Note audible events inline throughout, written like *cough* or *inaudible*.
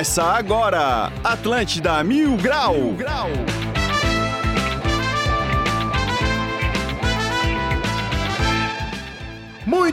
Começa agora, Atlântida Mil Grau. Mil Grau.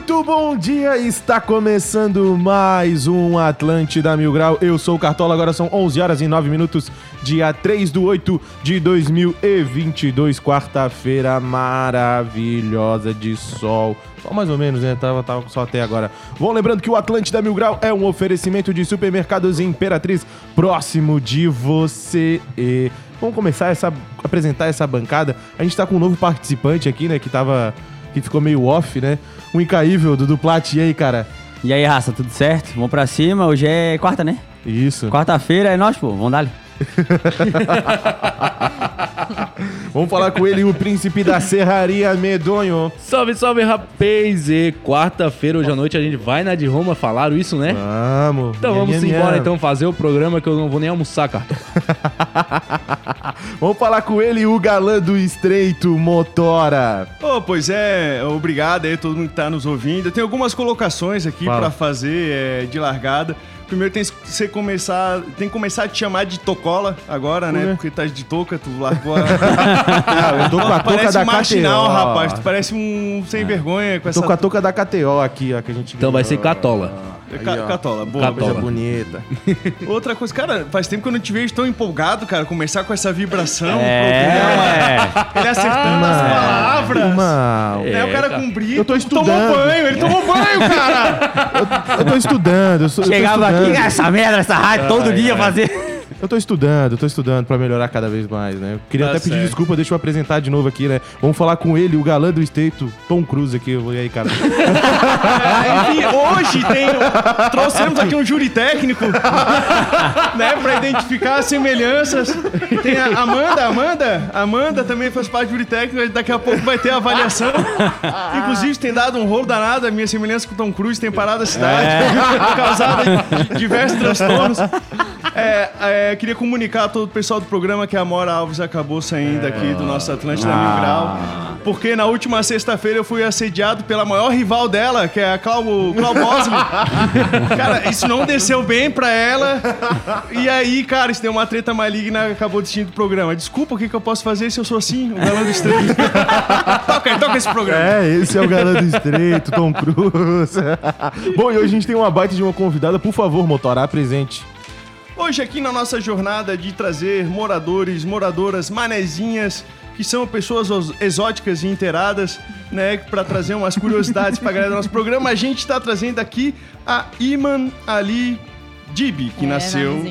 Muito bom dia, está começando mais um Atlântida Mil Grau. Eu sou o Cartola, agora são 11 horas e 9 minutos, dia 3 do 8 de 2022, quarta-feira maravilhosa de sol. Só mais ou menos, né? Tava, tava só até agora. Bom, lembrando que o Atlântida Mil Grau é um oferecimento de supermercados Imperatriz próximo de você. E vamos começar a apresentar essa bancada. A gente tá com um novo participante aqui, né? Que tava. que ficou meio off, né? O incaível Dudu Plat. E aí, cara? E aí, raça, tudo certo? Vamos pra cima. Hoje é quarta, né? Isso. Quarta-feira é nós, pô. Vamos dar *laughs* Vamos falar com ele, o príncipe da Serraria Medonho. Salve, salve, rapaz! E quarta-feira, hoje à noite, a gente vai na de Roma, falaram isso, né? Vamos. Então vamos minha, embora, minha. então, fazer o programa que eu não vou nem almoçar, cara. *laughs* vamos falar com ele, o galã do Estreito Motora. Oh, pois é, obrigado aí todo mundo que tá nos ouvindo. Eu tenho algumas colocações aqui para fazer é, de largada. Primeiro tem que você começar, tem que começar a te chamar de Tocola agora, né? Porque tá de touca, tu largou a... *laughs* ah, eu tô com a touca da marginal, KTO. rapaz. Tu parece um sem vergonha com essa... Tô com a touca da KTO aqui, ó, que a gente... Então vai ser Catola. Aí, Catola, boa. Catola. Coisa bonita. *laughs* Outra coisa, cara, faz tempo que eu não te vejo tão empolgado, cara. Começar com essa vibração. É. Ele acertando uma, as palavras. Uma... É, o cara com brilho. Eu tô estudando. Tomou banho, ele tomou banho, cara. eu, eu tô estudando. Eu sou, Chegava eu aqui, essa merda, essa rádio, todo dia fazer... Eu tô estudando, eu tô estudando pra melhorar cada vez mais, né? Eu queria tá até certo. pedir desculpa, deixa eu apresentar de novo aqui, né? Vamos falar com ele, o galã do Estreito, Tom Cruise aqui. E aí, cara? *laughs* Enfim, hoje tem, trouxemos aqui um júri técnico, *laughs* né? Pra identificar as semelhanças. Tem a Amanda, Amanda, Amanda também faz parte do júri técnico, daqui a pouco vai ter a avaliação. Inclusive, tem dado um rolo danado, a minha semelhança com o Tom Cruise tem parado a cidade, é. *laughs* causado diversos transtornos. É, é, queria comunicar a todo o pessoal do programa que a Mora Alves acabou saindo aqui do nosso Atlântida ah. Mil Grau. Porque na última sexta-feira eu fui assediado pela maior rival dela, que é a Clau, Clau *laughs* cara, isso não desceu bem pra ela. E aí, cara, isso deu uma treta maligna acabou desistindo do programa. Desculpa, o que, que eu posso fazer se eu sou assim, o galã do estreito? *laughs* toca, toca esse programa. É, esse é o galã do estreito, Tom Cruise. *laughs* Bom, e hoje a gente tem uma baita de uma convidada. Por favor, Motorá, presente. Hoje aqui na nossa jornada de trazer moradores, moradoras, manezinhas, que são pessoas exóticas e inteiradas, né, para trazer umas curiosidades para galera do nosso programa, a gente está trazendo aqui a Iman Ali Dibi, que é, nasceu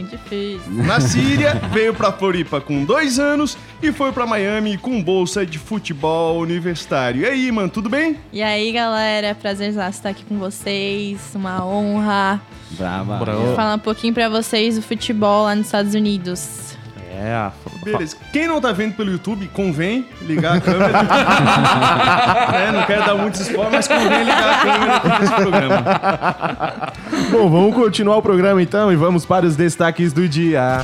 na Síria, veio para Floripa com dois anos e foi para Miami com bolsa de futebol universitário. E aí, mano, tudo bem? E aí, galera, prazer estar aqui com vocês, uma honra. Brava. Vou falar um pouquinho para vocês do futebol lá nos Estados Unidos. É, beleza. Quem não tá vendo pelo YouTube, convém ligar a câmera. *laughs* é, não quero dar muitos spoilers, mas convém ligar a câmera nesse programa. Bom, vamos continuar o programa então e vamos para os destaques do dia.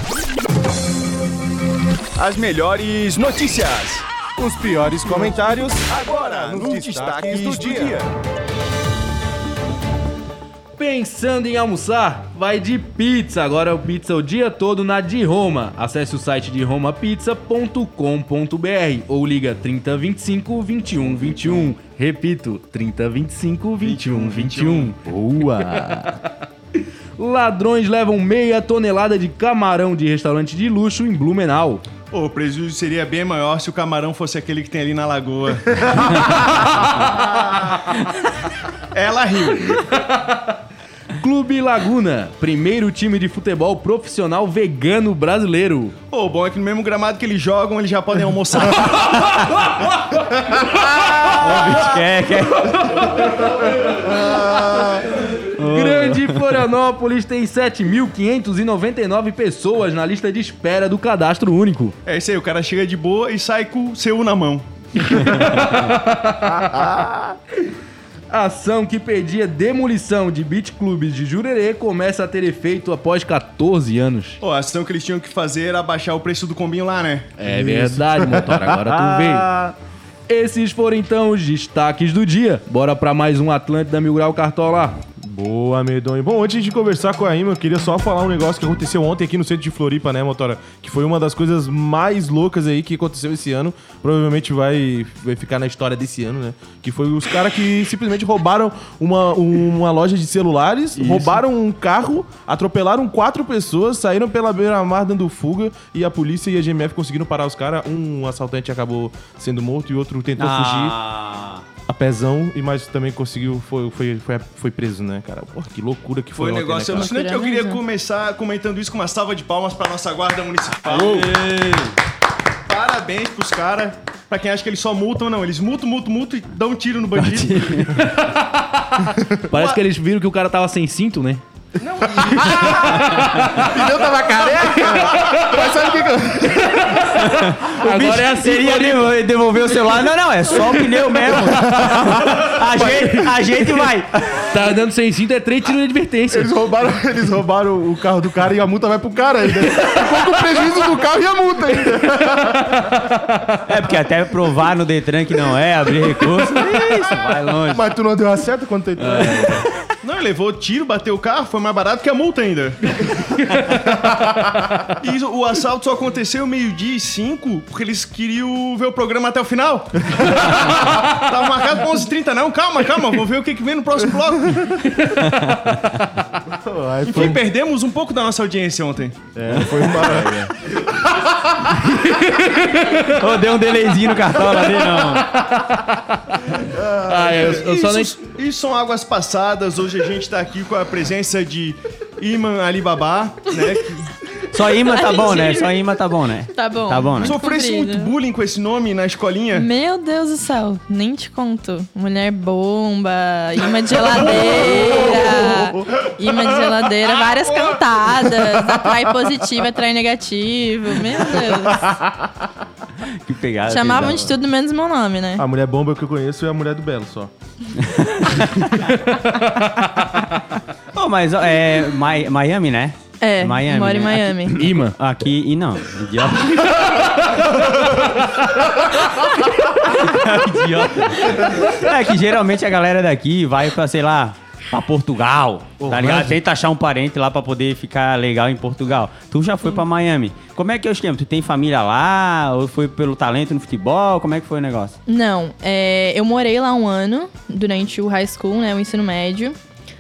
As melhores notícias. Os piores comentários. Agora, nos, nos destaques, destaques, do, do dia. dia. Pensando em almoçar? Vai de pizza. Agora é o pizza o dia todo na de Roma. Acesse o site de romapizza.com.br ou liga 3025 2121. Repito, 3025 2121. Boa! *laughs* Ladrões levam meia tonelada de camarão de restaurante de luxo em Blumenau. o prejuízo seria bem maior se o camarão fosse aquele que tem ali na lagoa. *laughs* Ela riu. *laughs* Clube Laguna, primeiro time de futebol profissional vegano brasileiro. Pô, o bom é que no mesmo gramado que eles jogam, eles já podem almoçar. quer, *laughs* quer. Grande Florianópolis tem 7.599 pessoas na lista de espera do cadastro único. É isso aí, o cara chega de boa e sai com o seu na mão. *laughs* Ação que pedia demolição de beat clubes de Jurerê começa a ter efeito após 14 anos. Pô, a ação que eles tinham que fazer era baixar o preço do combinho lá, né? É Isso. verdade, motor. Agora tu vê. *laughs* Esses foram então os destaques do dia. Bora para mais um Atlântida Mil Grau Cartola. Boa, medonho. Bom, antes de conversar com a Ima, eu queria só falar um negócio que aconteceu ontem aqui no centro de Floripa, né, Motora? Que foi uma das coisas mais loucas aí que aconteceu esse ano. Provavelmente vai, vai ficar na história desse ano, né? Que foi os caras que simplesmente roubaram uma, uma loja de celulares, roubaram um carro, atropelaram quatro pessoas, saíram pela beira-mar dando fuga e a polícia e a GMF conseguiram parar os caras. Um assaltante acabou sendo morto e outro tentou fugir Ah, a pezão, e mas também conseguiu, foi, foi, foi, foi preso, né, cara? Porra, que loucura que foi, Foi um ontem, negócio né, alucinante. Eu queria começar comentando isso com uma salva de palmas pra nossa guarda municipal. Parabéns pros caras. Pra quem acha que eles só multam, não. Eles multam, multam, multam e dão um tiro no bandido. *laughs* Parece que eles viram que o cara tava sem cinto, né? Pneu *laughs* tava careca? Mas sabe o que que eu... Agora é assim. Seria devo- devolver o celular? Não, não, é só o pneu mesmo. *laughs* A gente, a gente vai. Tá andando sem cinto, é três tiros de advertência. Eles roubaram, eles roubaram o carro do cara e a multa vai pro cara ainda. Ficou com o prejuízo do carro e a multa ainda. É, porque até provar no Detran que não é, abrir recurso, isso, vai longe. Mas tu não deu a seta quando tu entrou? Não, ele levou tiro, bateu o carro, foi mais barato que a multa ainda. *laughs* e o assalto só aconteceu meio-dia e cinco, porque eles queriam ver o programa até o final. *laughs* Tava marcado pra 11h30, não. Calma, calma, vou ver o que, que vem no próximo bloco. *laughs* Enfim, foi, perdemos um pouco da nossa audiência ontem. é, foi uma... *laughs* Ô, deu um delayzinho no cartola ali, não. Ah, eu, eu isso, isso são águas passadas. Hoje a gente tá aqui com a presença de Iman Alibaba, né? Só imã tá bom, né? Só imã tá bom, né? Tá bom. Tá bom, né? Sofresse muito bullying com esse nome na escolinha. Meu Deus do céu, nem te conto. Mulher bomba, imã de geladeira, *laughs* imã de geladeira, várias cantadas, atrai positivo, atrai negativo. Meu Deus. *laughs* Que pegada. Chamavam que de tudo menos meu nome, né? A mulher bomba que eu conheço é a mulher do Belo só. *laughs* Ô, mas é Mi- Miami, né? É, Miami, moro em né? Miami. Imã. Aqui e não, idiota. *laughs* idiota. É que geralmente a galera daqui vai pra, sei lá, pra Portugal, tá ligado? Tenta achar um parente lá pra poder ficar legal em Portugal. Tu já foi pra Miami. Como é que é o esquema? Tu tem família lá? Ou foi pelo talento no futebol? Como é que foi o negócio? Não, é, eu morei lá um ano durante o high school, né, o ensino médio.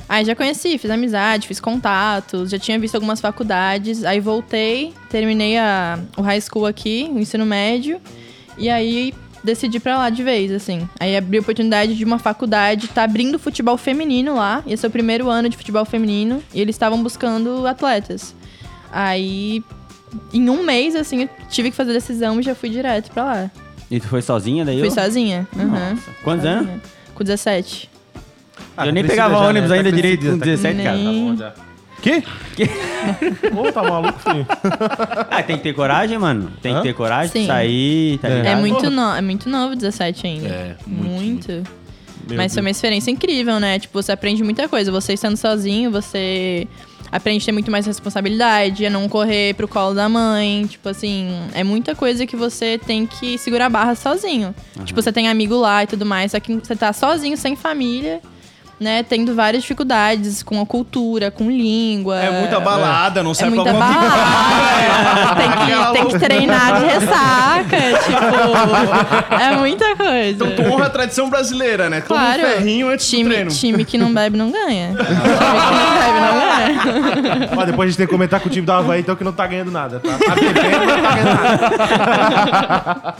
Aí já conheci, fiz amizade, fiz contatos, já tinha visto algumas faculdades. Aí voltei, terminei a, o high school aqui, o ensino médio. E aí decidi pra lá de vez, assim. Aí abri a oportunidade de uma faculdade, tá abrindo futebol feminino lá. Esse é o primeiro ano de futebol feminino. E eles estavam buscando atletas. Aí, em um mês, assim, eu tive que fazer a decisão e já fui direto pra lá. E tu foi sozinha daí? Fui sozinha. Uhum. Quantos anos? Sozinha. Com 17. Ah, Eu nem pegava já, ônibus né? ainda Tá direito com tá 17, cara. Tá bom já. Quê? Ô, tá maluco, filho? Ah, tem que ter coragem, mano. Tem Hã? que ter coragem Sim. de sair, tá É. ligado? É muito, no... é muito novo 17 ainda. É, muito. muito, Meu Mas foi uma experiência incrível, né? Tipo, você aprende muita coisa. Você estando sozinho, você aprende a ter muito mais responsabilidade, a não correr pro colo da mãe. Tipo assim, é muita coisa que você tem que segurar a barra sozinho. Tipo, você tem amigo lá e tudo mais, só que você tá sozinho, sem família. Né, tendo várias dificuldades com a cultura, com língua. É muita balada, não É serve muita pra alguma balada. *laughs* tem, que, tem que treinar de ressaca. tipo, é muita coisa. Então tu honra a tradição brasileira, né? Claro. um ferrinho antes do time, treino. time que não bebe não ganha. *laughs* time que não bebe não ganha. Mas depois a gente tem que comentar com o time do Havaí, então, que não tá ganhando nada, tá? Tá bebendo, não tá ganhando nada.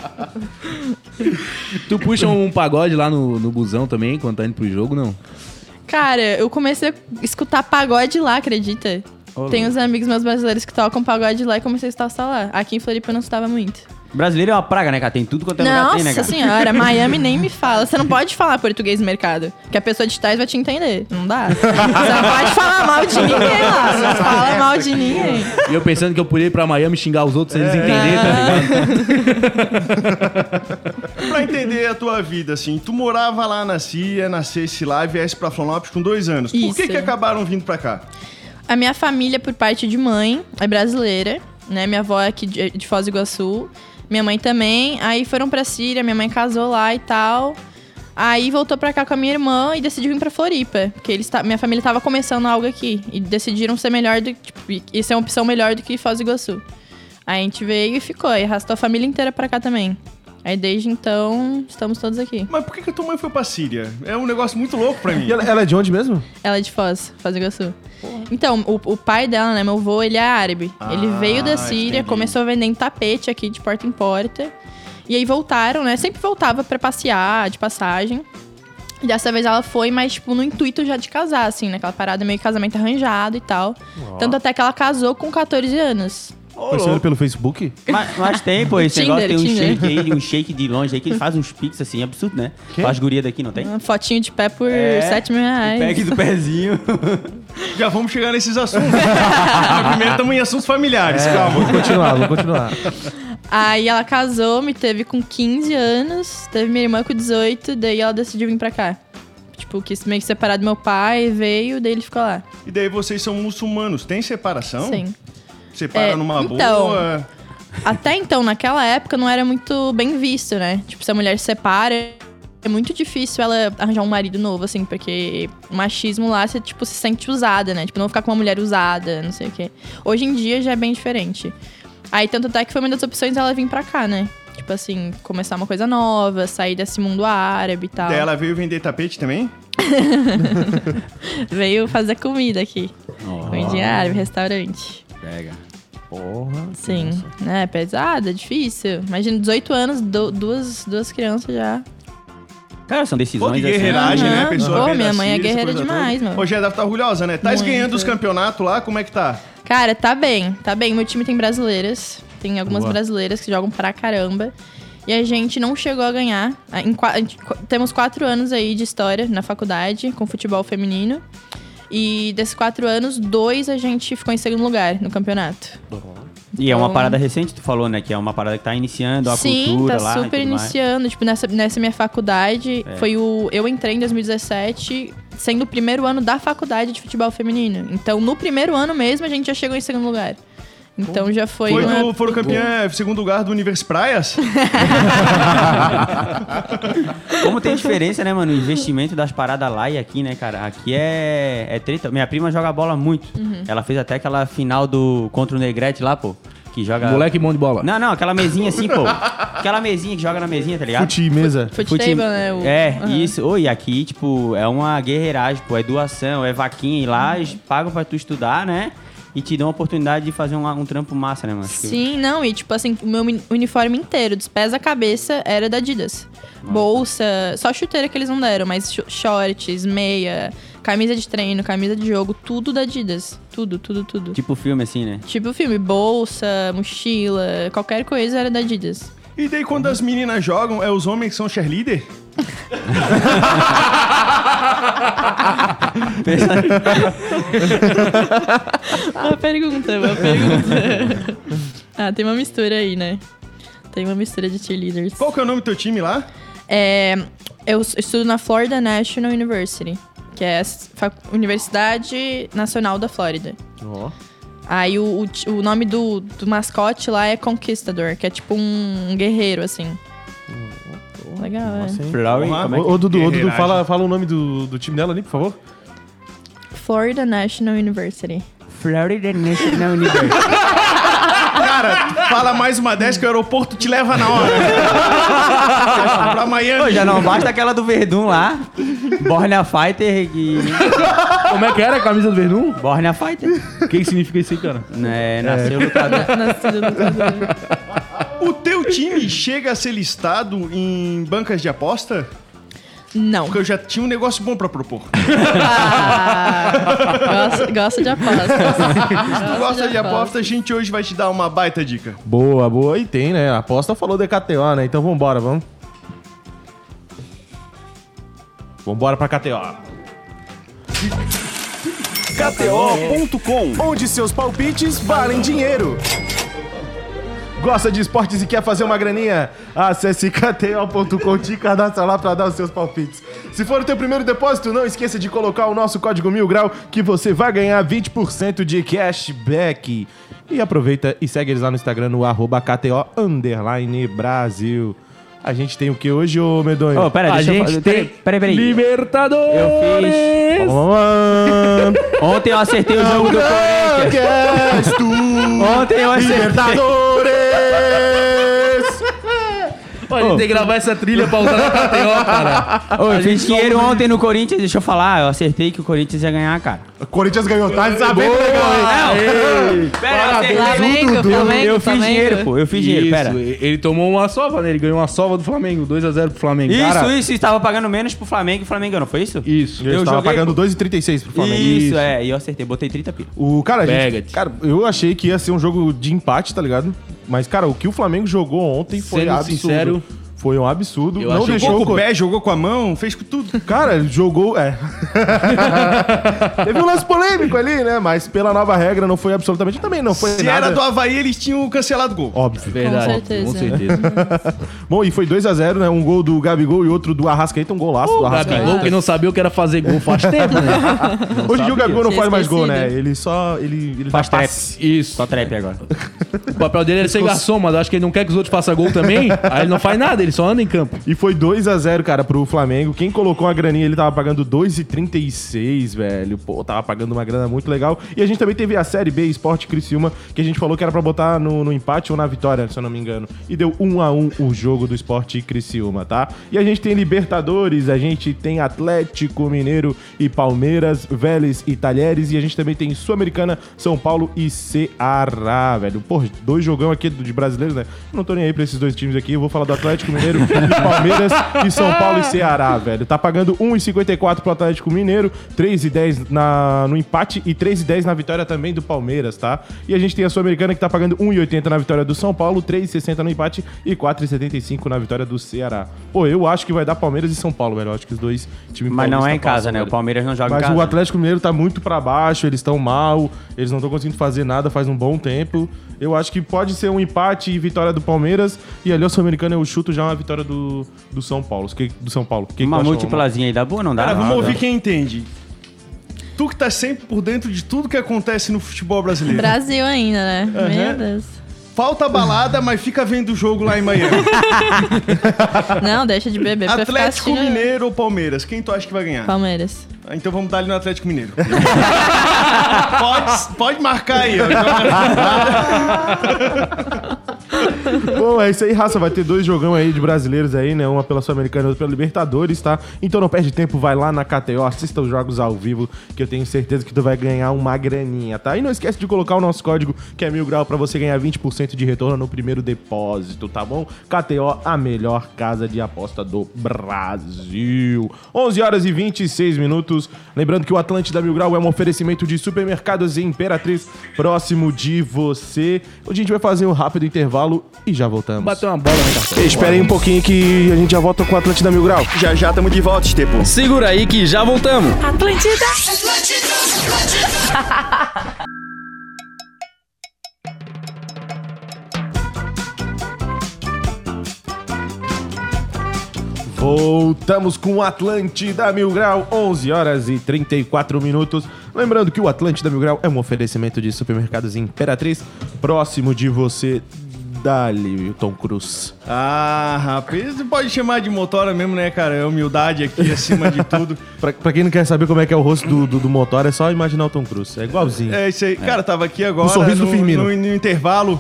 Tu puxa um pagode lá no, no busão também, quando tá indo pro jogo, não? Cara, eu comecei a escutar pagode lá, acredita? Tem uns amigos meus brasileiros que tocam pagode lá e comecei a escutar lá. Aqui em Floripa eu não estava muito. Brasileiro é uma praga, né, cara? Tem tudo quanto é lugar tem, né, Nossa cara? senhora, *laughs* Miami nem me fala. Você não pode falar português no mercado. Que a pessoa de trás vai te entender. Não dá. Você não pode falar mal de ninguém lá. Você não fala mal de ninguém. E eu pensando que eu podia ir pra Miami xingar os outros sem eles entenderem, tá ligado? *laughs* Pra entender a tua vida, assim, tu morava lá na CIA, nascesse lá e viesse pra Florianópolis com dois anos. Por que Isso. que acabaram vindo pra cá? A minha família, por parte de mãe, é brasileira, né? Minha avó é aqui de, de Foz do Iguaçu. Minha mãe também. Aí foram pra Síria, minha mãe casou lá e tal. Aí voltou pra cá com a minha irmã e decidiu vir pra Floripa. Porque eles minha família tava começando algo aqui. E decidiram ser melhor do tipo, e ser uma opção melhor do que Foz do Iguaçu. Aí a gente veio e ficou. E arrastou a família inteira pra cá também. Aí desde então, estamos todos aqui. Mas por que, que a tua mãe foi pra Síria? É um negócio muito louco pra mim. E ela, ela é de onde mesmo? Ela é de Foz, Foz do Iguaçu. Então, o, o pai dela, né, meu avô, ele é árabe. ele Ah, veio da Síria, entendi. começou vendendo tapete aqui de porta em porta. E aí voltaram, né? Sempre voltava pra passear, de passagem. E dessa vez ela foi, mas, tipo, no intuito já de casar, assim, naquela parada meio casamento arranjado e tal. Tanto até que ela casou com 14 anos. Conheceu ele pelo Facebook? Mas, mas tem, pô, esse Tinder, negócio tem um Tinder. shake aí, um shake de longe aí, que ele faz uns pics assim, absurdo, né? Faz guria daqui, não tem? Uma fotinho de pé por É, 7 mil reais. Pegue do pezinho. *laughs* Já vamos chegar nesses assuntos. *laughs* Mas primeiro estamos em assuntos familiares, calma. Vamos continuar, vamos continuar. Aí ela casou, me teve com 15 anos, teve minha irmã com 18, daí ela decidiu vir pra cá. Tipo, quis meio que separar do meu pai, veio, daí ele ficou lá. E daí vocês são muçulmanos. Tem separação? Sim. Separa É, numa então, boa. Até então, naquela época, não era muito bem visto, né? Tipo, se a mulher se separa, é muito difícil ela arranjar um marido novo, assim, porque o machismo lá, você, tipo, se sente usada, né? Tipo, não vou ficar com uma mulher usada, não sei o quê. Hoje em dia já é bem diferente. Aí, tanto até que foi uma das opções ela vir pra cá, né? Tipo assim, começar uma coisa nova, sair desse mundo árabe e tal. Daí ela veio vender tapete também? *laughs* Veio fazer comida aqui. Comidinha árabe, restaurante. Pega. Porra. Sim, né? Pesado, é difícil. Imagina, 18 anos, du- duas, duas crianças já. Cara, são Pô, decisões que guerreiragem, Aham. né? Pessoa Pô, minha mãe é Síria, guerreira demais, toda. mano. Hoje já deve estar orgulhosa, né? Tá ganhando os campeonatos lá, como é que tá? Cara, tá bem, tá bem. Meu time tem brasileiras. Tem algumas Boa. brasileiras que jogam pra caramba. E a gente não chegou a ganhar. Em qu- temos quatro anos aí de história na faculdade com futebol feminino. E desses quatro anos, dois a gente ficou em segundo lugar no campeonato. E é uma Então- parada recente, tu falou, né? Que é uma parada que tá iniciando a Sim, cultura tá lá. e super tudo mais. iniciando. Tipo, nessa, nessa minha faculdade, É. foi o. Eu entrei em 2017, sendo o primeiro ano da faculdade de futebol feminino. Então, no primeiro ano mesmo, a gente já chegou em segundo lugar. Então já foi. Foi uma- do, foram campeão é, segundo lugar do Universo Praias? *laughs* Como tem diferença, né, mano? O investimento das paradas lá e aqui, né, cara? Aqui é, é treta. Minha prima joga bola muito. Uhum. Ela fez até aquela final do contra o Negrete lá, pô. Que joga. Moleque bom de bola. Não, não, aquela mesinha assim, pô. Aquela mesinha que joga na mesinha, tá ligado? Fute mesa. Foot Fute- table, né? o- É, Aham. isso. Oi, aqui, tipo, é uma guerreiragem, pô. É doação, é vaquinha. E lá eles pagam pra tu estudar, né? E te dão a oportunidade de fazer um, um trampo massa, né, mano? Sim, não, e tipo assim, o meu uni- uniforme inteiro, dos pés à cabeça, era da Adidas. Bolsa, só chuteira que eles não deram, mas sh- shorts, meia, camisa de treino, camisa de jogo, tudo da Adidas. Tudo, tudo, tudo. Tipo filme, assim, né? Tipo filme, bolsa, mochila, qualquer coisa era da Adidas. E daí quando as meninas jogam, é os homens que são cheerleader? *laughs* Boa pergunta, boa pergunta. ah, tem uma mistura aí, né? Tem uma mistura de cheerleaders. Qual que é o nome do teu time lá? É, eu estudo na Florida National University, que é a Universidade Nacional da Flórida. Ó. Aí o, o o nome do, do mascote lá é Conquistador, que é tipo um, um guerreiro, assim. Legal, é. Nossa, como é Ô, que... ô, Dudu, ô, Dudu, fala, fala o nome do, do time dela ali, por favor. Florida National University. Florida National University. *laughs* Cara, fala mais uma dessa que o aeroporto te leva na hora. *laughs* pra Miami. Pô, já não basta aquela do Verdun lá. Bornea Fighter e... *laughs* Como é que era a camisa do Verdun? Bornea Fighter. O que, que significa isso aí, cara? É, nasceu lutador. *laughs* Nascido lutador. O teu time chega a ser listado em bancas de aposta? Não. Porque eu já tinha um negócio bom pra propor. Ah, gosto, gosto de apostas. Se tu gosta de aposta, a gente hoje vai te dar uma baita dica. Boa, boa. E tem, né? A aposta falou DKTO, né? Então vambora, vamos. Vambora pra KTO. KTO.com Onde seus palpites valem dinheiro. Gosta de esportes e quer fazer uma graninha? Acesse kto.com e cadastra lá para dar os seus palpites. Se for o teu primeiro depósito, não esqueça de colocar o nosso código mil grau que você vai ganhar 20% de cashback. E aproveita e segue eles lá no Instagram no arroba KTO Brasil. A gente tem o que hoje, ô Medonho? Ô, pera, A deixa eu gente fazer. tem Peraí, peraí. Libertadores! Eu fiz. Ontem eu acertei o jogo do Corinthians. Ontem eu acertei. Libertadores! Pô, a gente tem que gravar essa trilha pra usar na KTO, cara. Ô, A eu gente fiz dinheiro ontem no Corinthians, deixa eu falar. Eu acertei que o Corinthians ia ganhar, cara. O Corinthians ganhou, tá sabendo legal, hein? Pera, eu acertei. Flamengo, Flamengo, Eu fiz Flamengo. dinheiro, pô. Eu fiz dinheiro, Isso, pera. ele tomou uma sova, né? Ele ganhou uma sova do Flamengo, 2x0 pro Flamengo. Isso, Cara, isso. Estava pagando menos pro Flamengo e o Flamengo não foi isso? Isso. Eu, Eu estava joguei, pagando pô. 2,36 pro Flamengo. Isso, é. E eu acertei. Botei 30 pila. O cara, a gente, Pega-te. cara, eu achei que ia ser um jogo de empate, tá ligado? Mas, cara, o que o Flamengo jogou ontem foi Sendo absurdo. sincero, foi um absurdo. eu não deixou Jogou o com o pé, jogou com a mão, fez com tudo. Cara, jogou. É. *laughs* Teve um lance polêmico ali, né? Mas pela nova regra não foi absolutamente. Também não foi Se nada. era do Havaí, eles tinham cancelado o gol. Óbvio. verdade. Com certeza. Com certeza. *laughs* Bom, e foi 2x0, né? Um gol do Gabigol e outro do Arrascaeta, um golaço do O Arrascaeta. Gabigol que não sabia o que era fazer gol faz tempo, né? *laughs* Hoje em dia o Gabigol não faz mais gol, né? Ele só. Ele, ele Faz trap. Isso. Só trap agora. O papel dele é ser garçom, mas eu acho que ele não quer que os outros façam gol também. Aí ele não faz nada, ele só anda em campo. E foi 2x0, cara, pro Flamengo. Quem colocou a graninha, ele tava pagando 2,36, velho. Pô, tava pagando uma grana muito legal. E a gente também teve a Série B Esporte Criciúma, que a gente falou que era pra botar no, no empate ou na vitória, se eu não me engano. E deu 1x1 o jogo do Esporte Criciúma, tá? E a gente tem Libertadores, a gente tem Atlético Mineiro e Palmeiras, Vélez e Talheres. E a gente também tem Sul-Americana, São Paulo e Ceará, velho. Pô, dois jogão aqui de brasileiros, né? Não tô nem aí pra esses dois times aqui. Eu vou falar do Atlético Mineiro e Palmeiras e São Paulo e Ceará, velho. Tá pagando 1,54 pro Atlético Mineiro, 3,10 na, no empate e 3,10 na vitória também do Palmeiras, tá? E a gente tem a Sul-Americana que tá pagando 1,80 na vitória do São Paulo, 3,60 no empate e 4,75 na vitória do Ceará. Pô, eu acho que vai dar Palmeiras e São Paulo, velho. Eu acho que os dois times Mas não é em casa, né? O. Palmeiras não joga em Mas casa. o Atlético Mineiro tá muito pra baixo, eles estão mal, eles não estão conseguindo fazer nada faz um bom tempo. Eu acho que pode ser um empate e vitória do Palmeiras. E ali o Sul-Americano eu chuto já uma vitória do, do São Paulo. Que, do São Paulo. Que que Uma tu acha, múltiplazinha aí dá boa, não dá? Cara, vamos ouvir quem entende. Tu que tá sempre por dentro de tudo que acontece no futebol brasileiro. Brasil ainda, né? Meu Deus. Falta balada, mas fica vendo o jogo lá em Miami. *laughs* Não, deixa de beber pra ficar Atlético assistindo Mineiro ou Palmeiras? Quem tu acha que vai ganhar? Palmeiras. Ah, Então vamos dar ali no Atlético Mineiro. *laughs* pode, pode marcar aí. ó. *laughs* *laughs* Bom, é isso aí, raça. Vai ter dois jogão aí de brasileiros aí, né? Uma pela Sul-Americana e outra pela Libertadores, tá? Então não perde tempo, vai lá na KTO, assista os jogos ao vivo, que eu tenho certeza que tu vai ganhar uma graninha, tá? E não esquece de colocar o nosso código, que é mil grau, pra você ganhar 20% de retorno no primeiro depósito, tá bom? KTO, a melhor casa de aposta do Brasil. 11 horas e 26 minutos. Lembrando que o Atlântida Mil Grau é um oferecimento de supermercados e Imperatriz próximo de você. Hoje a gente vai fazer um rápido intervalo e já voltamos. Bateu uma bola no cartão. Espere aí um pouquinho que a gente já volta com o Atlântida Mil Grau. Já já tamo de volta, Estepo. Segura aí que já voltamos. Atlântida. *laughs* Voltamos com o Atlântida Mil Grau, 11 horas e 34 minutos. Lembrando que o Atlântida Mil Grau é um oferecimento de supermercados Imperatriz, próximo de você. Dali, Tom Cruz. Ah, rapaz, você pode chamar de motora mesmo, né, cara? É humildade aqui *laughs* acima de tudo. Pra, pra quem não quer saber como é que é o rosto do, do, do motor, é só imaginar o Tom Cruise. É igualzinho. É isso aí. Cara, tava aqui agora O sorriso no, do Firmino. no, no intervalo.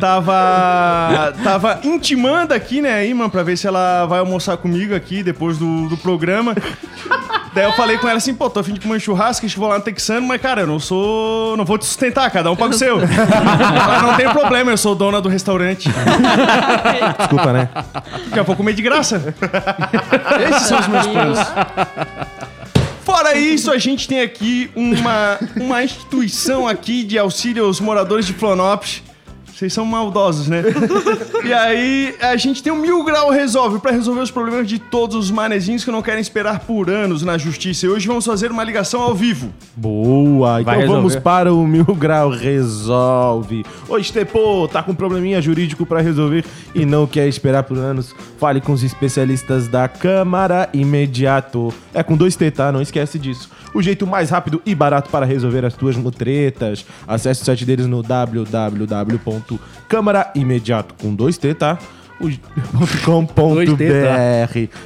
tava tava intimando aqui, né, Iman, pra ver se ela vai almoçar comigo aqui depois do, do programa. *laughs* Daí eu falei com ela assim, pô, tô afim de comer um churrasco, a gente vou lá no Texano, mas, cara, eu não sou... Não vou te sustentar, cada um paga o seu. *laughs* Ela, não tem problema, eu sou dona do restaurante. *laughs* Desculpa, né? Já vou comer de graça. *laughs* Esses são os meus planos. Fora isso, a gente tem aqui uma, uma instituição aqui de auxílio aos moradores de Florianópolis. Vocês são maldosos, né? *laughs* e aí, a gente tem o Mil Grau Resolve para resolver os problemas de todos os manezinhos que não querem esperar por anos na justiça. E hoje vamos fazer uma ligação ao vivo. Boa! Então vamos para o Mil Grau Resolve. Ô, Estepô, tá com um probleminha jurídico pra resolver e não quer esperar por anos? Fale com os especialistas da Câmara imediato. É com dois T, tá? Não esquece disso. O jeito mais rápido e barato para resolver as tuas mutretas. Acesse o site deles no www.câmaraimediato com dois T, tá? .com.br.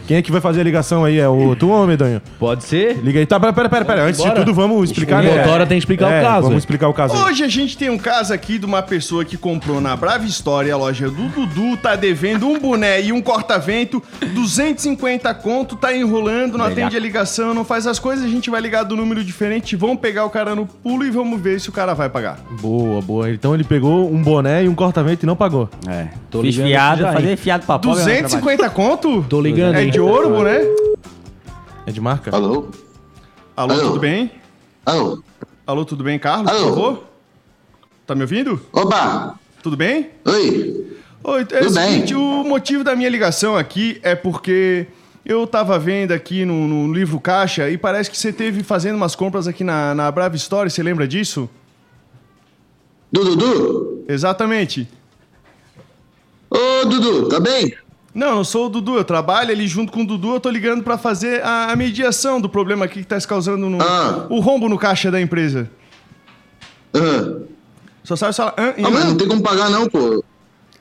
Quem é que vai fazer a ligação aí? É o tu ou o Medonho? Pode ser? Liga aí. Tá, pera, pera, pera. pera. Antes de tudo, vamos explicar. O né? Motora tem que explicar É, o caso. Vamos explicar o caso. Hoje a gente tem um caso aqui de uma pessoa que comprou na Brava História, a loja do Dudu, tá devendo um boné e um corta-vento, 250 conto, tá enrolando, não atende a ligação, não faz as coisas, a gente vai ligar do número diferente, vamos pegar o cara no pulo e vamos ver se o cara vai pagar. Boa, boa. Então ele pegou um boné e um corta-vento e não pagou. É. Tô ligando fazer fiado pra pobre. é um trabalho. 250 conto? Tô ligando, É hein? de ouro, boné? É de marca? Alô? Alô, Alô? tudo bem? Alô? Alô, tudo bem, Carlos, por Alô? favor? Tá me ouvindo? Opa! Tudo bem? Oi! Oi, é o Tudo bem. seguinte, o motivo da minha ligação aqui é porque eu tava vendo aqui no, no livro Caixa e parece que você teve fazendo umas compras aqui na, na Brava Story, você lembra disso? Du, Dudu? Exatamente. Ô, Dudu, tá bem? Não, não sou o Dudu, eu trabalho ali junto com o Dudu, eu tô ligando pra fazer a, a mediação do problema aqui que tá se causando no, Ah. o rombo no caixa da empresa. Aham. Só sabe falar... Ah, mas não tem como pagar não, pô.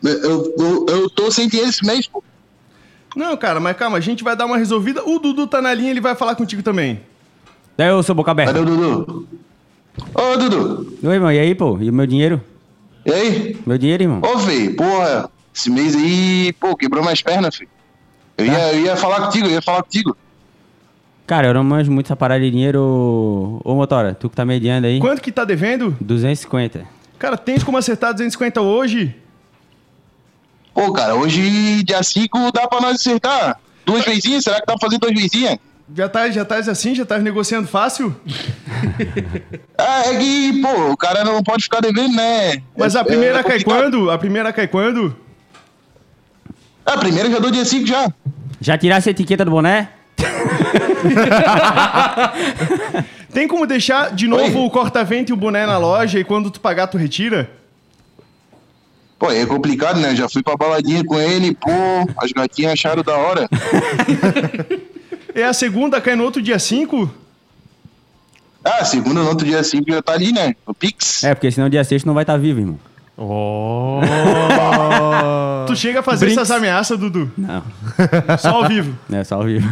Eu, eu, eu tô sem dinheiro esse mês, pô. Não, cara, mas calma, a gente vai dar uma resolvida. O Dudu tá na linha, ele vai falar contigo também. Daí eu sou boca Cadê aberta. o Dudu? Ô, Dudu, Oi, irmão, e aí, pô? E o meu dinheiro? e aí? Meu dinheiro, irmão? Ô, filho, porra, esse mês aí, pô, quebrou minhas pernas, filho. Eu, ia, eu ia falar contigo, eu ia falar contigo. Cara, eu não manjo muito essa parada de dinheiro. Ô, Motora, tu que tá mediando aí. Quanto que tá devendo? 250. Cara, tens como acertar 250 hoje? Pô, cara, hoje, dia 5, dá pra nós acertar. Duas vezinhas, será que dá pra fazer duas vezinhas? Já tá, já tá assim? Já tá negociando fácil? *laughs* Ah, é que, pô, o cara não pode ficar devendo, né? Mas É- a primeira é cai complicado. quando? A primeira cai quando? Ah, a primeira já dou dia 5 já. Já tirasse a etiqueta do boné? *laughs* Tem como deixar de novo Oi? o corta-vento e o boné na loja e quando tu pagar tu retira? Pô, é complicado, né? Eu já fui pra baladinha com ele, pô, as gatinhas acharam da hora. *laughs* É a segunda, cai no outro dia 5? Ah, segunda no outro dia 5 já tá ali, né? O Pix. É, porque senão dia 6 não vai estar vivo, irmão. Oh! Tu chega a fazer Brinks. essas ameaças, Dudu. Não, *laughs* Só ao vivo. é só ao vivo.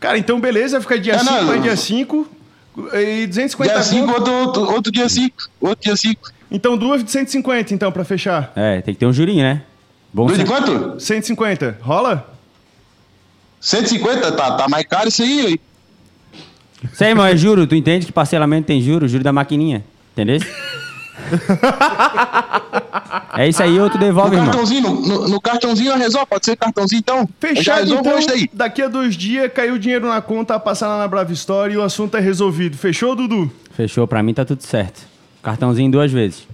Cara, então beleza, fica dia É, 5, não, vai dia 5 e 250 dia 5, conto. outro, outro, outro dia 5. Outro dia 5. Então duas de 150, então, pra fechar. É, tem que ter um jurinho, né? Bom Dois de quanto? 150, rola? 150? Tá, tá mais caro isso aí, aí. Isso aí, irmão, é juro. Tu entende que parcelamento tem juro? Juro da maquininha. Entendeu? *laughs* é isso aí, ou tu No devolve, irmão. cartãozinho, no, no- cartãozinho eu resolvo, pode ser cartãozinho então? Fechado, então, daí. daqui a dois dias caiu o dinheiro na conta, passar lá na Brava Story e o assunto é resolvido. Fechou, Dudu? Fechou, pra mim tá tudo certo. Cartãozinho duas vezes.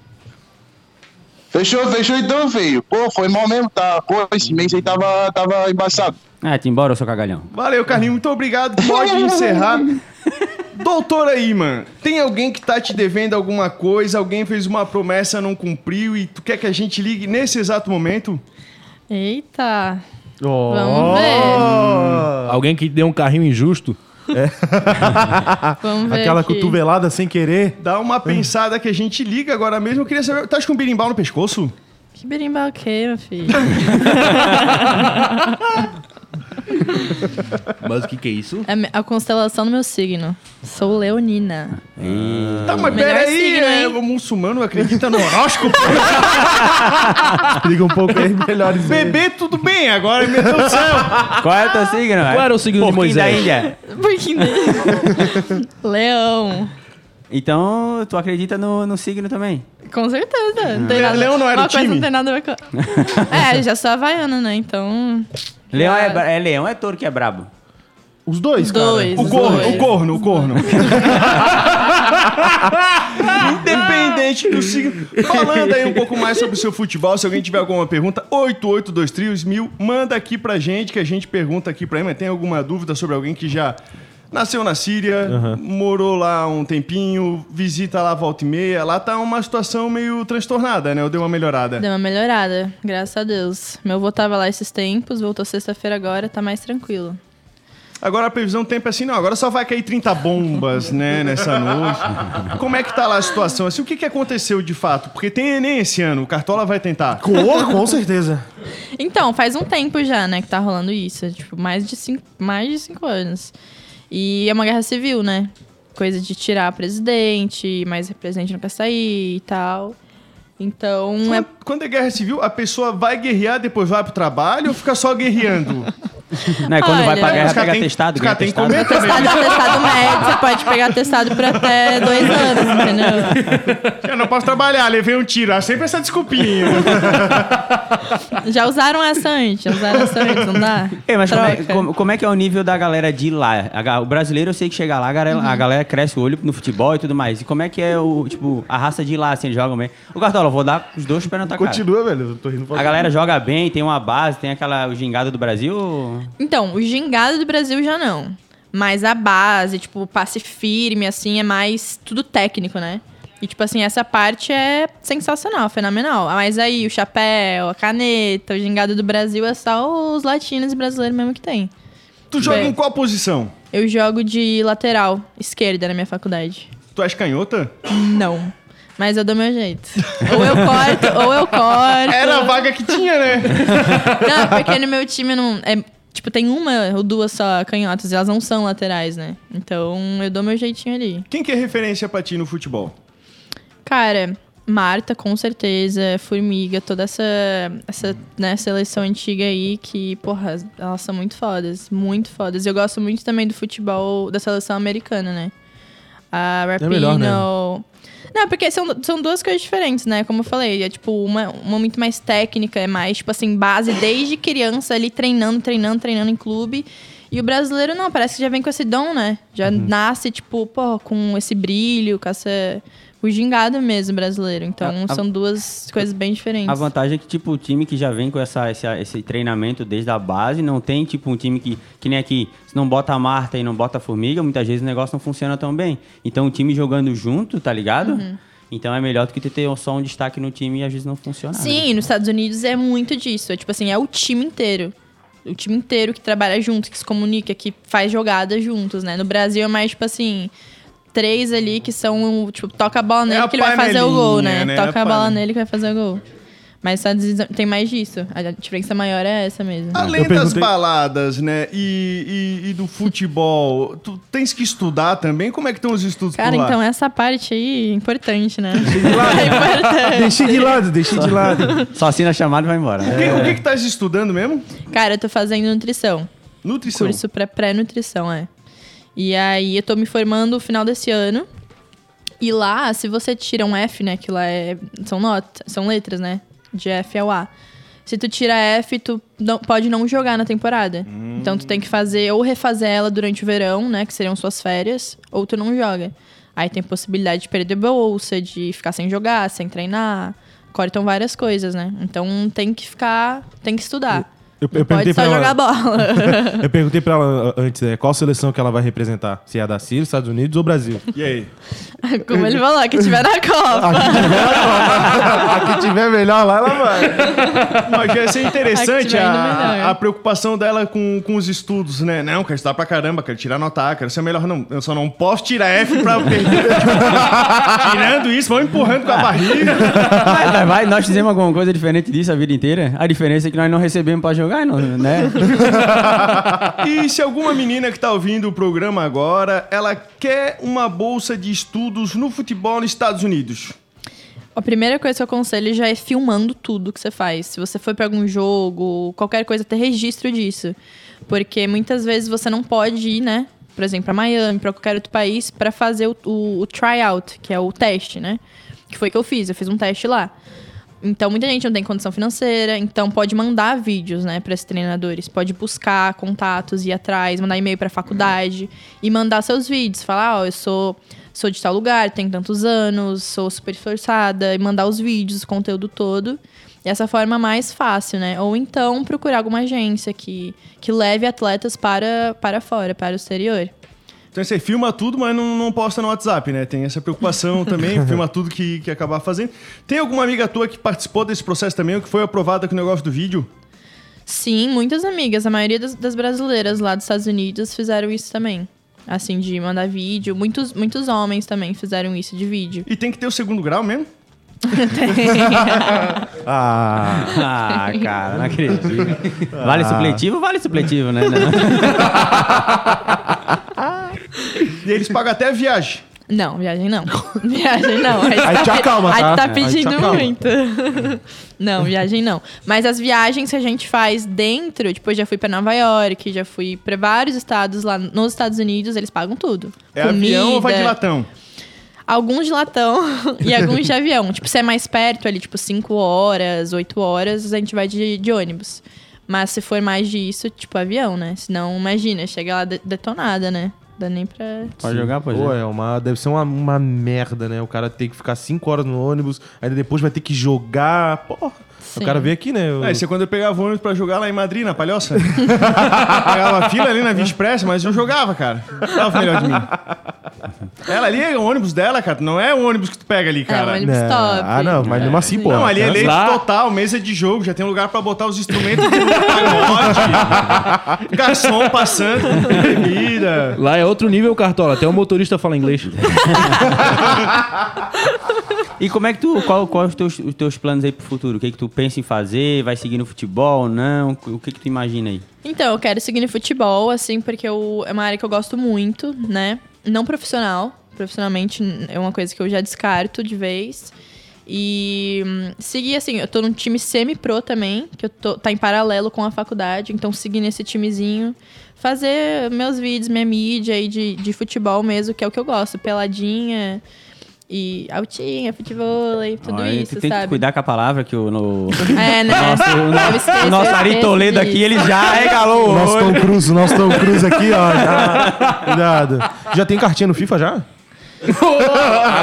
Fechou, fechou então, feio. Pô, foi mal mesmo, tá? Pô, esse mês aí tava, tava embaçado. Ah, te embora, seu cagalhão. Valeu, Carlinhos, muito obrigado. Pode *laughs* encerrar. Doutor aí, mano, tem alguém que tá te devendo alguma coisa, alguém fez uma promessa, não cumpriu e tu quer que a gente ligue nesse exato momento? Eita. Oh. Vamos ver. Alguém que deu um carrinho injusto. *laughs* Vamos ver. Aquela aqui. cotovelada sem querer. Dá uma pensada que a gente liga agora mesmo. Eu queria saber, tá com um birimbau no pescoço? Que berimbau o quê, meu filho? *laughs* *laughs* Mas o que que é isso? É a constelação do meu signo. Sou leonina. Tá, mas Melhor peraí, é, o muçulmano acredita no horóscopo? *laughs* Explica um pouco aí melhores. Bebê, tudo bem, agora meu Deus do céu. Qual é o teu signo, velho? Qual era o signo de Porquinho da Moisés? Índia. Pouquinho dele. *laughs* Leão. Então, tu acredita no, no signo também? Com certeza. Não tem Le- nada, Leão não era uma o coisa time? não tem nada a ver com... *laughs* é, já sou havaiana, né? Então... Leão é, bra- é leão, é touro que é brabo. Os dois, Os cara. dois. O os corno, dois. o corno, o corno. *laughs* Independente do signo. Falando aí um pouco mais sobre o seu futebol, se alguém tiver alguma pergunta, 882 trios mil, manda aqui pra gente, que a gente pergunta aqui pra ele. Mas tem alguma dúvida sobre alguém que já nasceu na Síria, morou lá um tempinho, visita lá volta e meia. Lá tá uma situação meio transtornada, né? Eu dei uma melhorada. Deu uma melhorada, graças a Deus. Meu avô tava lá esses tempos, voltou sexta-feira agora, tá mais tranquilo. Agora a previsão do tempo é assim, não, agora só vai cair 30 bombas, né, nessa noite. Como é que tá lá a situação? Assim, o que, que aconteceu de fato? Porque tem Enem esse ano, o Cartola vai tentar. Com, com certeza. Então, faz um tempo já, né, que tá rolando isso. Tipo, mais de cinco, mais de cinco anos. E é uma guerra civil, né? Coisa de tirar presidente, mais presidente não quer sair e tal. Então, é Quando, quando é guerra civil, a pessoa vai guerrear, depois vai pro trabalho ou fica só guerreando? *laughs* Né? Quando vai Olha, pra guerra, pega tem- testado, os cara tem que testado. comer também. Testado, testado médio, você pode pegar testado por até dois anos, entendeu? Eu não posso trabalhar, levei um tiro. Ah, sempre essa desculpinha. *laughs* Já usaram essa antes, já usaram essa antes, não dá? Ei, mas como é, Troca. como- como é que é o nível da galera de lá? O brasileiro eu sei que chega lá, a galera, Uhum. a galera cresce o olho no futebol e tudo mais. E como é que é o, tipo, a raça de lá, assim, eles jogam bem? Ô, Cartola, eu vou dar os dois pés na tua cara. Continua, velho. Eu tô rindo. A galera joga bem, tem uma base, tem aquela o gingado do Brasil. Então, o gingado do Brasil já não. Mas a base, tipo, o passe firme, assim, é mais tudo técnico, né? E, tipo assim, essa parte é sensacional, fenomenal. Mas aí, o chapéu, a caneta, o gingado do Brasil é só os latinos e brasileiros mesmo que tem. Tu joga Bem. em qual posição? Eu jogo de lateral esquerda na minha faculdade. Tu és canhota? Não. Mas eu dou meu jeito. Ou eu corto, ou eu corto. Era a vaga que tinha, né? Não, porque no meu time não. É, tipo, tem uma ou duas só canhotas e elas não são laterais, né? Então eu dou meu jeitinho ali. Quem que é referência pra ti no futebol? Cara, Marta, com certeza, Formiga, toda essa, essa né, seleção antiga aí que, porra, elas são muito fodas, muito fodas. Eu gosto muito também do futebol da seleção americana, né? A Rapinoe. melhor, né? Não, porque são, são duas coisas diferentes, né? Como eu falei, é tipo uma, uma muito mais técnica, é mais, tipo assim, base desde criança ali treinando, treinando, treinando em clube. E o brasileiro não, parece que já vem com esse dom, né? Já Uhum. nasce, tipo, pô, com esse brilho, com essa. O gingado mesmo brasileiro. Então A- são duas coisas bem diferentes. A vantagem é que, tipo, o time que já vem com essa, esse, esse treinamento desde a base, não tem, tipo, um time que, que nem aqui, se não bota a Marta e não bota a Formiga, muitas vezes o negócio não funciona tão bem. Então, o time jogando junto, tá ligado? Uhum. Então, é melhor do que ter só um destaque no time e às vezes não funcionar. né? Sim, nos Estados Unidos é muito disso. É tipo assim, é o time inteiro. O time inteiro que trabalha junto, que se comunica, que faz jogadas juntos, né? No Brasil é mais, tipo assim, três ali que são, tipo, toca a bola nele É que ele vai fazer o gol, né? né? Toca A a bola nele que vai fazer o gol. Mas Unidos tem mais disso. A diferença maior é essa mesmo. Além Eu das perguntei- baladas, né? E, e- e do futebol, tu tens que estudar também? Como é que estão os estudos Cara, por lá? então essa parte aí é importante, né? *laughs* é importante. Deixei de lado, deixei de lado. Só assina a chamada e vai embora. O que, o que que estás estudando mesmo? Cara, eu tô fazendo nutrição. Nutrição. Curso pra pré-nutrição, é. E aí eu tô me formando no final desse ano. E lá, se você tira um F, né? Que lá é, são notas, são letras, né? De F ao A. Se tu tira F, tu não- pode não jogar na temporada. Então tu tem que fazer ou refazer ela durante o verão, né? Que seriam suas férias, ou tu não joga. Aí tem possibilidade de perder bolsa, de ficar sem jogar, sem treinar. Cortam várias coisas, né? Então tem que ficar. Tem que estudar. Eu, eu perguntei pode só pra jogar ela, bola. *laughs* eu perguntei pra ela antes, né, qual seleção que ela vai representar? Se é a da Síria, Estados Unidos ou Brasil? E aí? Como ele falou, que tiver na Copa. *laughs* a que tiver melhor lá, ela vai. Mas ia ser interessante melhor. a, a preocupação dela com, com os estudos, né? Não, quero estudar pra caramba, quero tirar nota A, quero ser melhor. Não, eu só não posso tirar F pra perder. *laughs* Tirando isso, vão empurrando com a barriga. Vai, vai, vai, nós fizemos alguma coisa diferente disso a vida inteira. A diferença é que nós não recebemos pra jogar, não, né? *laughs* E se alguma menina que tá ouvindo o programa agora, ela quer uma bolsa de estudos no futebol nos Estados Unidos? A primeira coisa que eu aconselho já é filmando tudo que você faz. Se você for pra algum jogo, qualquer coisa, ter registro disso. Porque muitas vezes você não pode ir, né? Por exemplo, pra Miami, pra qualquer outro país, pra fazer o, o, o tryout, que é o teste, né? Que foi o que eu fiz, eu fiz um teste lá. Então, muita gente não tem condição financeira, então pode mandar vídeos, né, para esses treinadores. Pode buscar contatos, ir atrás, mandar e-mail para a faculdade e mandar seus vídeos. Falar, ó, eu sou, sou de tal lugar, tenho tantos anos, sou super esforçada, e mandar os vídeos, o conteúdo todo. Essa forma mais fácil, né? Ou então procurar alguma agência que, que leve atletas para, para fora, para o exterior. Então você filma tudo, mas não, não posta no WhatsApp, né? Tem essa preocupação *laughs* também, filma tudo que, que acabar fazendo. Tem alguma amiga tua que participou desse processo também, ou que foi aprovada com o negócio do vídeo? Sim, muitas amigas. A maioria das, das brasileiras lá dos Estados Unidos fizeram isso também. Assim, de mandar vídeo. Muitos, muitos homens também fizeram isso de vídeo. E tem que ter o segundo grau mesmo? *laughs* Ah, Ah, cara, não acredito. Vale supletivo? Vale supletivo, né? *laughs* E eles pagam até a viagem. Não, viagem não. *laughs* viagem não. Aí, Aí te acalma, aí tá? tá Aí te pedindo acalma. muito. *laughs* não, viagem não. Mas as viagens que a gente faz dentro, tipo, eu já fui pra Nova York, já fui pra vários estados lá nos Estados Unidos, eles pagam tudo. É avião ou vai de latão? Alguns de latão *laughs* e alguns de avião. Tipo, se é mais perto ali, tipo, 5 horas, 8 horas, a gente vai de, de ônibus. Mas se for mais disso, tipo, avião, né? Senão, imagina, chega lá de- detonada, né? Dá nem pra. Pode jogar, pode Pô, jogar. é uma, deve ser uma, uma merda, né? O cara tem que ficar 5 horas no ônibus, ainda depois vai ter que jogar. Porra. Sim. O cara veio aqui, né? Eu- Ah, isso é quando eu pegava ônibus pra jogar lá em Madrid, na Palhoça. *laughs* pegava fila ali na Via Express, mas eu jogava, cara. Tava melhor de mim. Ela ali é o ônibus dela, cara. Não é o ônibus que tu pega ali, É, o cara. ônibus Né? top. Ah, não, mas mesmo assim, pô. Não, ali é leite Lá- total, mesa de jogo, já tem lugar pra botar os instrumentos de *laughs* pagode, garçom passando, bebida. Lá é outro nível, Cartola. Até o motorista fala inglês. E como é que tu. Qual, qual os teus, os teus planos aí pro futuro? O que, que tu pensa em fazer? Vai seguir no futebol ou não? O que, que tu imagina aí? Então, eu quero seguir no futebol, assim, porque eu, é uma área que eu gosto muito, né? Não profissional. Profissionalmente é uma coisa que eu já descarto de vez. E hum, seguir, assim, eu tô num time semi-pro também, que eu tô, tá em paralelo com a faculdade. Então, seguir nesse timezinho. Fazer meus vídeos, minha mídia aí de, de futebol mesmo, que é o que eu gosto. Peladinha e altinha, futebol e tudo Olha, isso, tem sabe? que cuidar com a palavra que o, no, *laughs* É, né? nosso, o Eu nosso, esqueci- o nosso Ari Toledo aqui, ele já *laughs* regalou O nosso. Tom Cruise, o nosso Tom Cruise aqui, ó. *laughs* já- Cuidado. Já tem cartinha no FIFA já?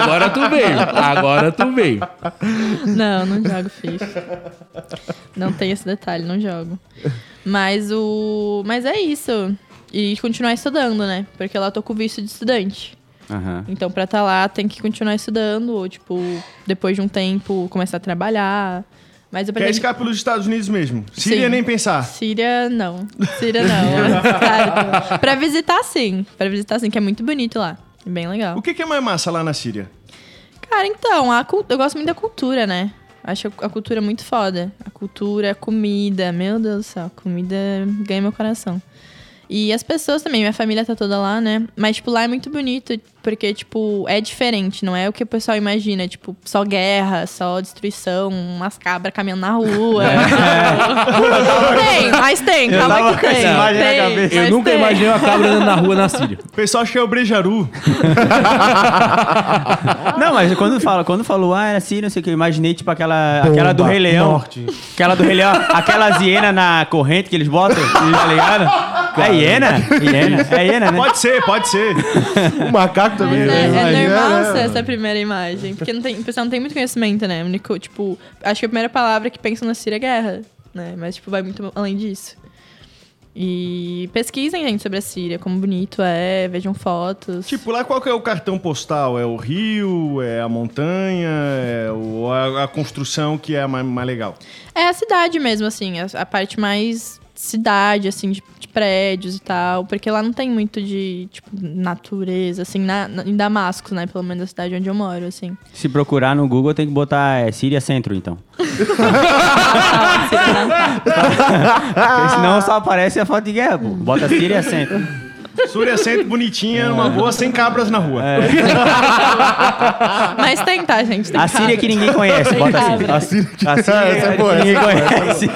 Agora tu veio. Agora tu veio. Não, não jogo FIFA. Não tem esse detalhe, não jogo. Mas o. Mas é isso. E continuar estudando, né? Porque lá eu tô com visto de estudante. Aham. Então, pra estar lá, tem que continuar estudando, ou, tipo, depois de um tempo, começar a trabalhar. Mas eu Quer escapar pelos Estados Unidos mesmo. Síria Sim. nem pensar. Síria, não. Síria, não. *laughs* Pra visitar, sim. Pra visitar, sim, que é muito bonito lá. É bem legal. O que, que é mais massa lá na Síria? Cara, então, a cul- eu gosto muito da cultura, né? Acho a cultura muito foda. A cultura, a comida, meu Deus do céu, a comida ganha meu coração. E as pessoas também, minha família tá toda lá, né? Mas, tipo, lá é muito bonito, porque, tipo, é diferente, não é o que o pessoal imagina, tipo, só guerra, só destruição, umas cabras caminhando na rua. *laughs* tem, mas tem, Eu calma tava que tem. tem, cabeça. Eu nunca tem. imaginei uma cabra andando na rua na Síria. O pessoal acha que é o Brejaru. *laughs* Não, mas quando, fala, quando falou, ah, era assim, não sei o que, eu imaginei, tipo, aquela, aquela do Bomba, Rei Leão. morte. Aquela do Rei Leão, aquela hiena na corrente que eles botam, tá ligado? É hiena? Hiena? É hiena, né? Pode ser, pode ser. *laughs* O macaco também. Mas é, né? é normal É, ser é. essa primeira imagem. Porque não tem, o pessoal não tem muito conhecimento, né? Único, tipo, acho que a primeira palavra que pensam na Síria é guerra, né? Mas, tipo, vai muito além disso. E pesquisem, gente, sobre a Síria, como bonito é, vejam fotos. Tipo, lá qual que é o cartão postal? É o rio? É a montanha? É o- a, a construção que é a mais, mais legal? É a cidade mesmo, assim, a, a parte mais cidade, assim, de, de prédios e tal. Porque lá não tem muito de, tipo, natureza, assim, na, na- em Damasco, né? Pelo menos a cidade onde eu moro, assim. Se procurar no Google, tem que botar é, Síria Centro, então. *laughs* Porque senão só aparece a foto de guerra, pô. Bota Síria Centro. Súria Centro bonitinha, numa boa, sem cabras na rua. *laughs* Mas tem, tá, gente? Tem A Síria que ninguém conhece, Tem bota cabra. assim. A Síria que- A Síria é que boa, ninguém conhece.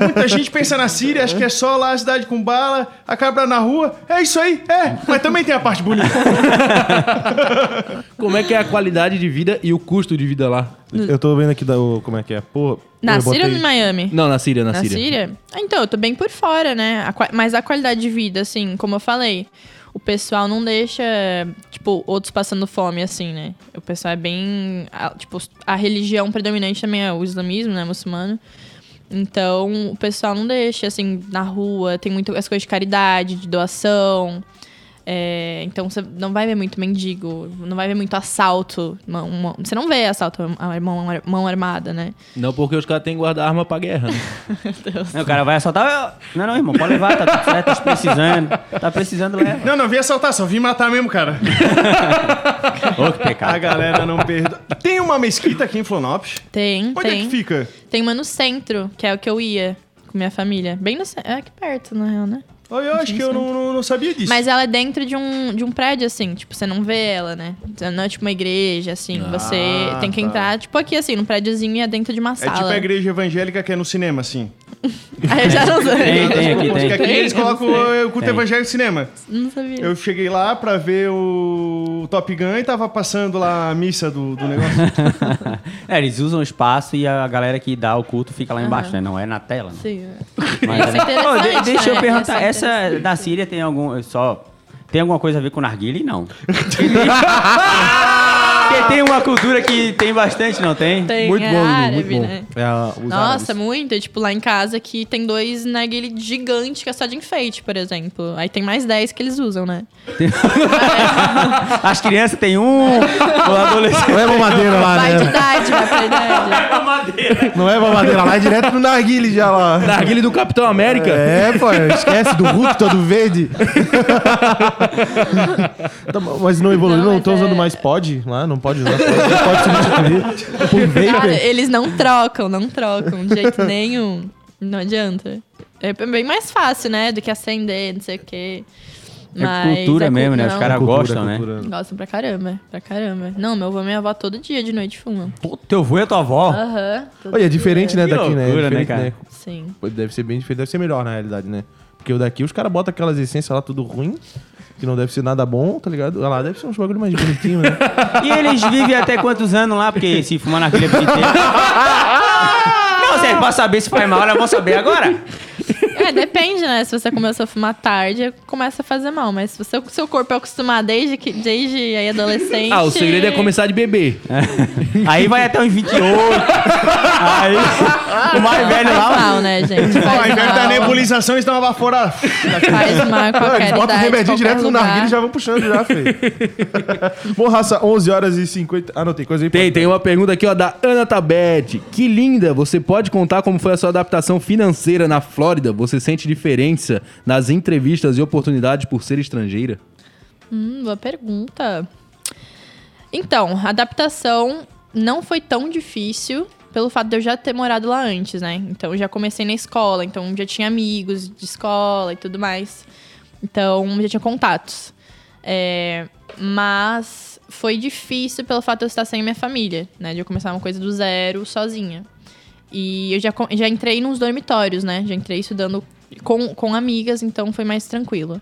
Muita gente pensa na Síria, acha que é só lá a cidade com bala, a cabra na rua. É isso aí, é. Mas também tem a parte bonita. *laughs* Como é que é a qualidade de vida e o custo de vida lá? Eu tô vendo aqui da, o- como é que é. Pô, Na eu Síria ou botei- em Miami? Não, na Síria, na, Na Síria. Síria? Ah, Então, eu tô bem por fora, né? A mas a qualidade de vida, assim, como eu falei, o pessoal não deixa, tipo, outros passando fome, assim, né? O pessoal é bem. a- Tipo, a religião predominante também é o islamismo, né? Muçulmano. Então, o pessoal não deixa, assim, na rua. Tem muito as coisas de caridade, de doação. É, então você não vai ver muito mendigo, não vai ver muito assalto. mão- mão- você não vê assalto a mão, mão armada, né? Não porque os caras têm que guardar arma pra guerra. né? *laughs* Não, o cara vai assaltar. Não, não, irmão, pode levar, tá tudo certo, tá precisando. Tá precisando, leva. Não, não vim assaltar, só vim matar mesmo, cara. *laughs* Ô, que A pecado. galera não perdoa. Tem uma mesquita aqui em Florianópolis. Tem, Onde é tem. que fica? Tem uma no centro, que é o que eu ia com minha família. Bem no centro. É aqui perto, na real, né? Eu acho que eu não, não, não sabia disso. Mas ela é dentro de um, de um prédio, assim. Tipo, você não vê ela, né? Não é tipo uma igreja, assim. você tem que tá. entrar, tipo aqui, assim, num prédiozinho e é dentro de uma É sala. tipo a igreja evangélica que é no cinema, assim. Aí eu já não Tem, sei. tem aqui, Porque aqui tem. eles colocam o culto Tem. evangélico no cinema. Não sabia. Eu cheguei lá pra ver o Top Gun e tava passando lá a missa do, do negócio. *laughs* É, eles usam o espaço e a galera que dá o culto fica lá embaixo, né? Não é na tela. Né? Sim. Mas, Isso é interessante, Ô, de- deixa eu né? perguntar, Isso é essa da Síria tem algum. Só. Tem alguma coisa a ver com narguile? Não. *laughs* Porque tem, tem uma cultura que tem bastante, não tem? Tem, Muito é bom, árabe, muito bom. né? É, Nossa, árabes. muito. Tipo, lá em casa aqui tem dois narguile gigantes que é só de enfeite, por exemplo. Aí tem mais 10 que eles usam, né? *laughs* As crianças tem um, o adolescente. Não é mamadeira lá, Vai de né? pra idade. Não é mamadeira lá, é direto no narguile já lá. Narguile do Capitão América? É, pô, esquece do Hulk todo verde. Tá mas não evoluiu, Não, tô usando é- mais pod lá, não pode usar pod, pode substituir por Cara, vapor. eles não trocam, não trocam de jeito nenhum. Não adianta. É bem mais fácil, né? Do que acender, não sei o quê. É cultura cu- mesmo, né? Os caras Cultura, gostam, né? cultura. Gostam pra caramba, pra caramba. Não, meu avô e minha avó todo dia de noite fumam. Pô, teu avô e a tua avó? Aham. todo Olha, é dia. diferente, né, Que daqui, né? É loucura, né, diferente, cara? Sim. Pô, Deve ser bem diferente, deve ser melhor na realidade, né? Porque o daqui, os caras botam aquelas essências lá tudo ruim, que não deve ser nada bom, tá ligado? Lá deve ser uns bagulho mais bonitinho, né? *laughs* E eles vivem até quantos anos lá? Porque se fumar naquele inteiro. *laughs* Não, sério, pra saber se faz mal, nós vamos saber agora. É, depende, né? Se você começou a fumar tarde, começa a fazer mal. Mas se você, o seu corpo é acostumado desde, que, desde aí adolescente... Ah, o segredo é começar de beber. Aí vai até uns 28. Aí o mais velho Faz lá. mal, né, gente? Faz invés da mal. nebulização, eles estão lá fora. Faz mal qualquer eles botam o remedinho qualquer direto no narguilho e já vão puxando já, feio. Bom, raça, 11 horas e 50... Ah, não, tem coisa aí. Tem, tem uma pergunta aqui, ó, da Ana Tabete. Que linda! Você pode contar como foi a sua adaptação financeira na Flórida? Você sente diferença nas entrevistas e oportunidades por ser estrangeira? Hum, boa pergunta. Então, a adaptação não foi tão difícil pelo fato de eu já ter morado lá antes, né? Então, eu já comecei na escola, então já tinha amigos de escola e tudo mais. Então, já tinha contatos. É, mas foi difícil pelo fato de eu estar sem minha família, né? De eu começar uma coisa do zero, sozinha. E eu já, já entrei nos dormitórios, né? Já entrei estudando com, com amigas, então foi mais tranquilo.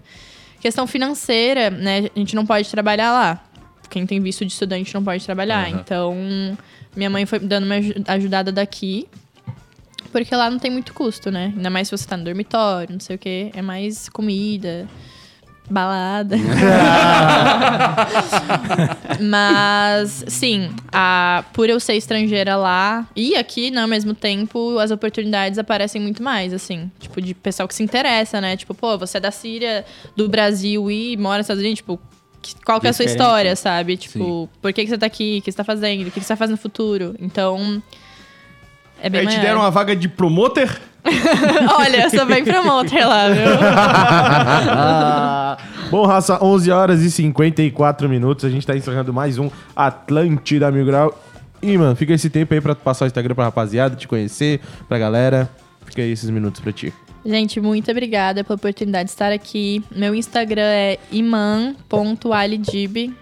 Questão financeira, né? A gente não pode trabalhar lá. Quem tem visto de estudante não pode trabalhar. Então, minha mãe foi dando uma aju- ajudada daqui. Porque lá não tem muito custo, né? Ainda mais se você tá no dormitório, não sei o quê. É mais comida, balada. *laughs* Mas, sim, a, por eu ser estrangeira lá e aqui, né, ao mesmo tempo, as oportunidades aparecem muito mais, assim. Tipo, de pessoal que se interessa, né? Tipo, pô, você é da Síria, do Brasil e mora nos Estados Unidos, tipo, qual que é a sua história, né? sabe? Tipo, por que, que você tá aqui? O que você tá fazendo? O que, que você vai fazer no futuro? Então. É bem Aí te maior. deram uma vaga de promoter. *laughs* Olha, eu sou bem promoter lá, viu? *laughs* Bom, raça, 11 horas e 54 minutos. A gente tá encerrando mais um Atlântida Mil Grau. E, mano, fica esse tempo aí pra passar o Instagram pra rapaziada, te conhecer, pra galera. Fica aí esses minutos pra ti. Gente, muito obrigada pela oportunidade de estar aqui. Meu Instagram é iman.alidib.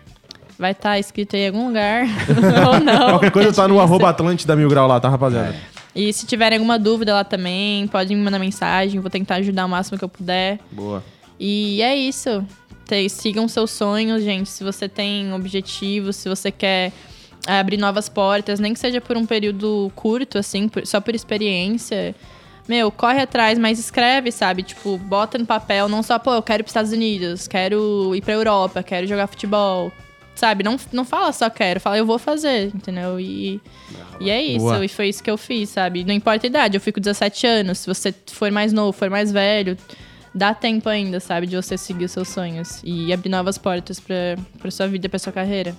Vai estar escrito aí em algum lugar. *laughs* Ou não. Qualquer coisa é tá no arroba Atlântida Mil Grau lá, tá, rapaziada? E se tiverem alguma dúvida lá também, pode me mandar mensagem. Vou tentar ajudar o máximo que eu puder. Boa. E é isso. Te- Sigam seus sonhos, gente. Se você tem objetivos, se você quer abrir novas portas, nem que seja por um período curto, assim, por- só por experiência. Meu, corre atrás, mas escreve, sabe? Tipo, bota no papel, não só, pô, eu quero ir pros Estados Unidos, quero ir pra Europa, quero jogar futebol. Sabe? Não, não fala só quero, fala eu vou fazer, entendeu? E, e é isso, Boa. e foi isso que eu fiz, sabe? Não importa a idade, eu fico 17 anos, se você for mais novo, for mais velho, dá tempo ainda, sabe, de você seguir os seus sonhos e abrir novas portas pra, pra sua vida, pra sua carreira.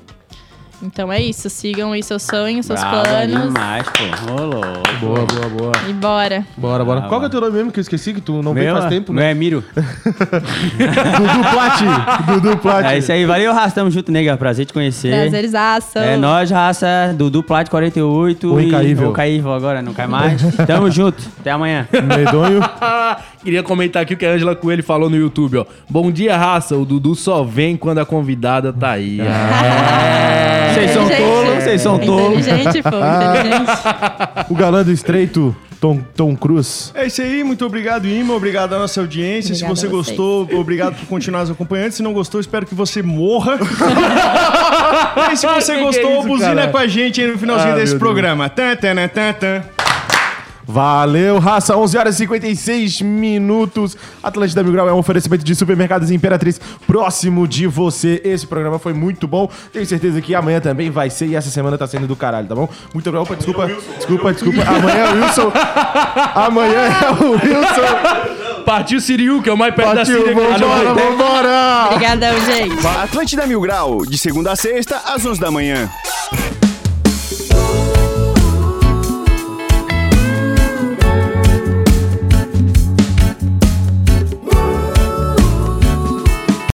Então é isso, sigam aí seus sonhos, seus Brava planos demais, pô. Rolou. Boa, boa, boa. e bora. Bora, bora. Ah, Qual que é o teu nome mesmo que eu esqueci que tu não veio faz tempo, meu né? é Miro. *laughs* Dudu Plat. Dudu Plat. É isso aí, valeu, raça. Tamo junto, nega. Prazer te conhecer. Prazerzaço. É nós, raça. Dudu Plat 48. O incaível. O caível agora, não cai mais. Tamo junto. Até amanhã. Medonho. *laughs* Queria comentar aqui o que a Angela Coelho falou no YouTube, ó. Bom dia, raça. O Dudu só vem quando a convidada tá aí. Ah. Vocês são tolos, vocês são tolos. Inteligente, pô, inteligente. O galã do estreito, Tom, Tom Cruz. É isso aí, muito obrigado, Ima. Obrigado à nossa audiência. Obrigada Se você gostou, obrigado por continuar nos acompanhando. Se não gostou, espero que você morra. *laughs* e se você Que que gostou, é isso, buzina cara? com a gente aí no finalzinho Ah, desse programa. Tan, tan, tan, tan, tan. Valeu, raça. 11 horas e 56 minutos. Atlântida Mil Grau é um oferecimento de supermercados Imperatriz próximo de você. Esse programa foi muito bom. Tenho certeza que amanhã também vai ser. E essa semana tá sendo do caralho, tá bom? Muito obrigado. Opa, desculpa. Desculpa, desculpa. Amanhã é o Wilson. Amanhã é o Wilson. Partiu Siriu, que é o mais perto da Partiu, Síria. que a gente vai vambora, ter. vambora. Obrigadão, gente. Atlântida Mil Grau, de segunda a sexta, às 11 da manhã.